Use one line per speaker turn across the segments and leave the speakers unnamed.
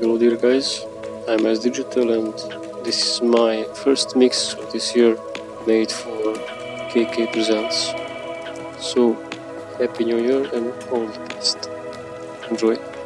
Hello, dear guys. I'm as digital, and this is my first mix of this year made for KK Presents. So, Happy New Year and all the best. Enjoy.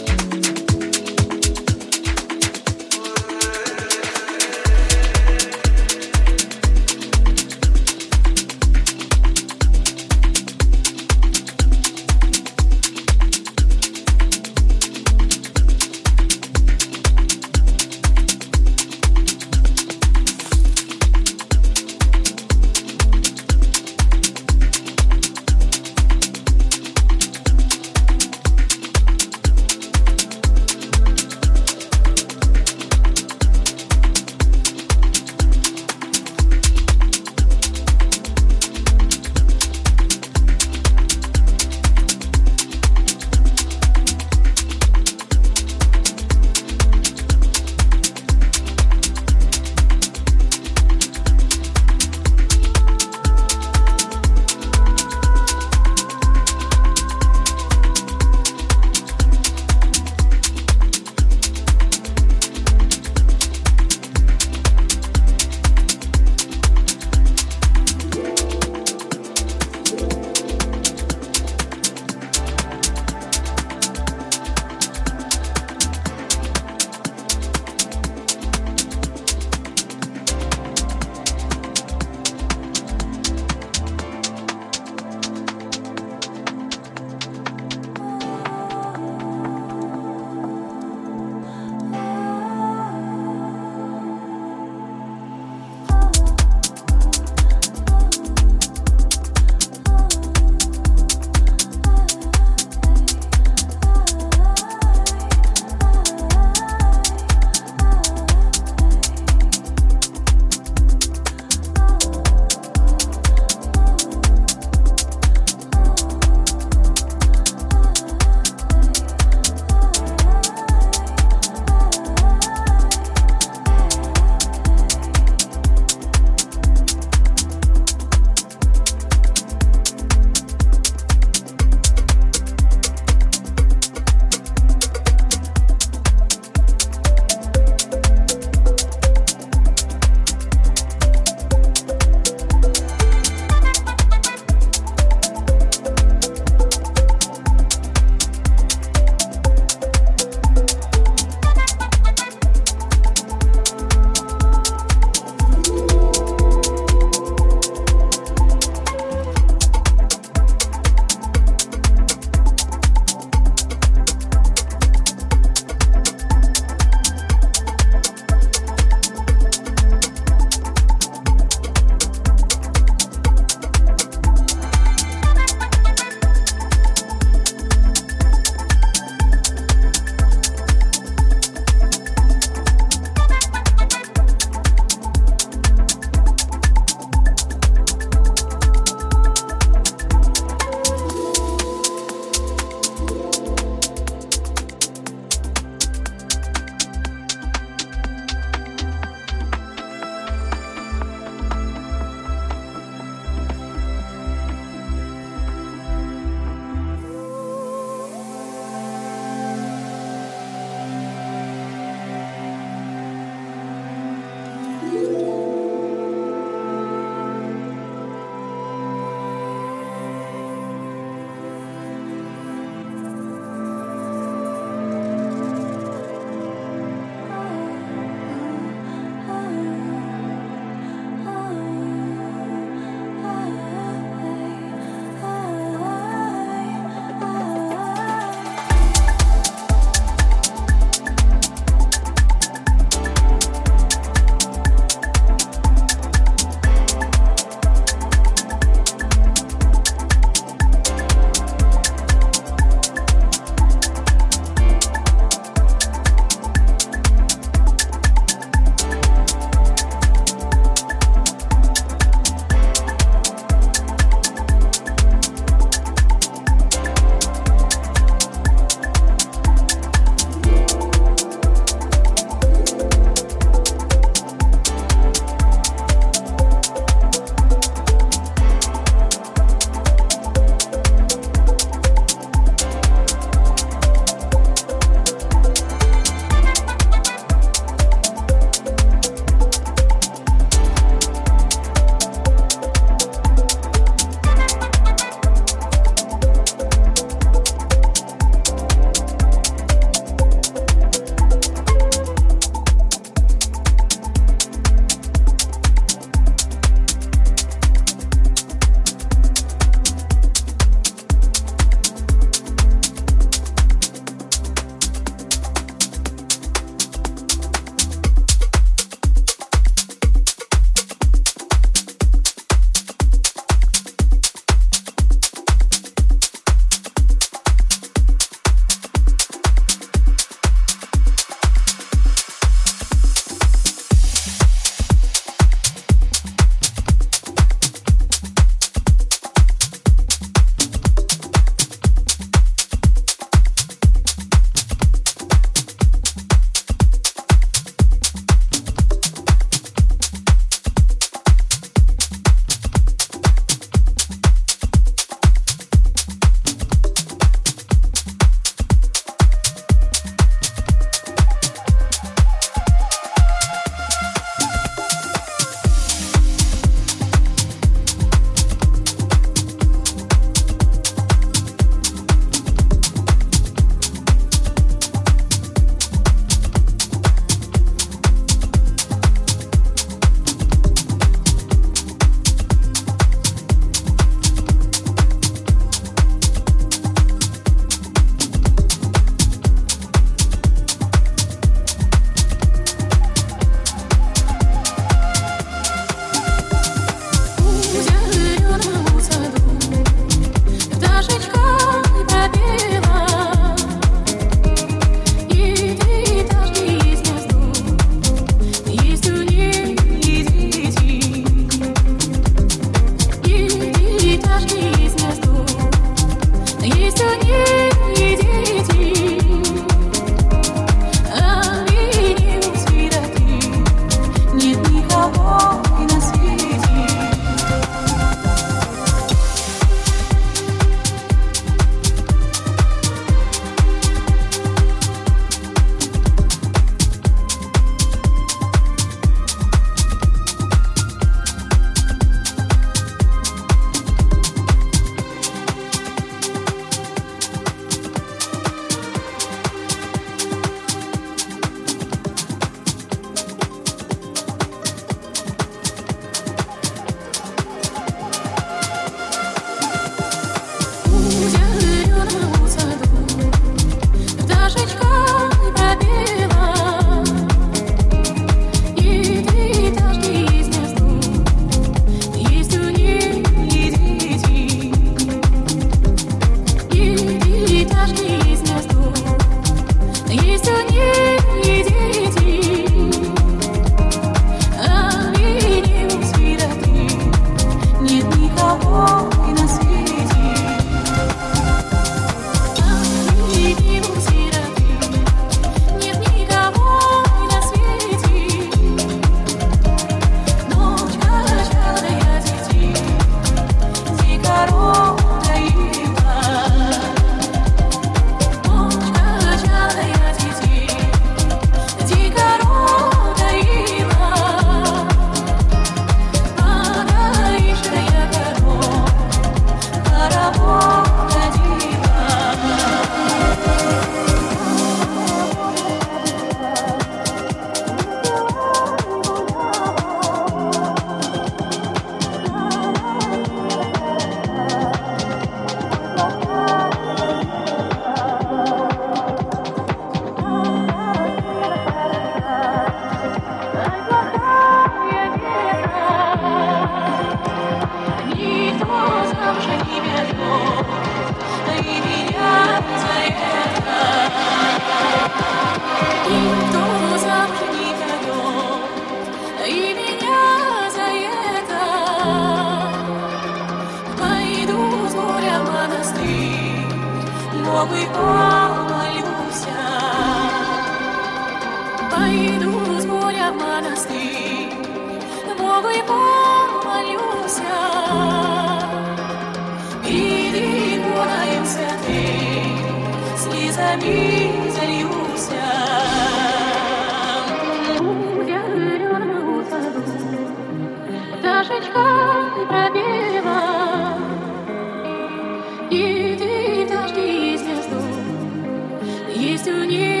Years on years.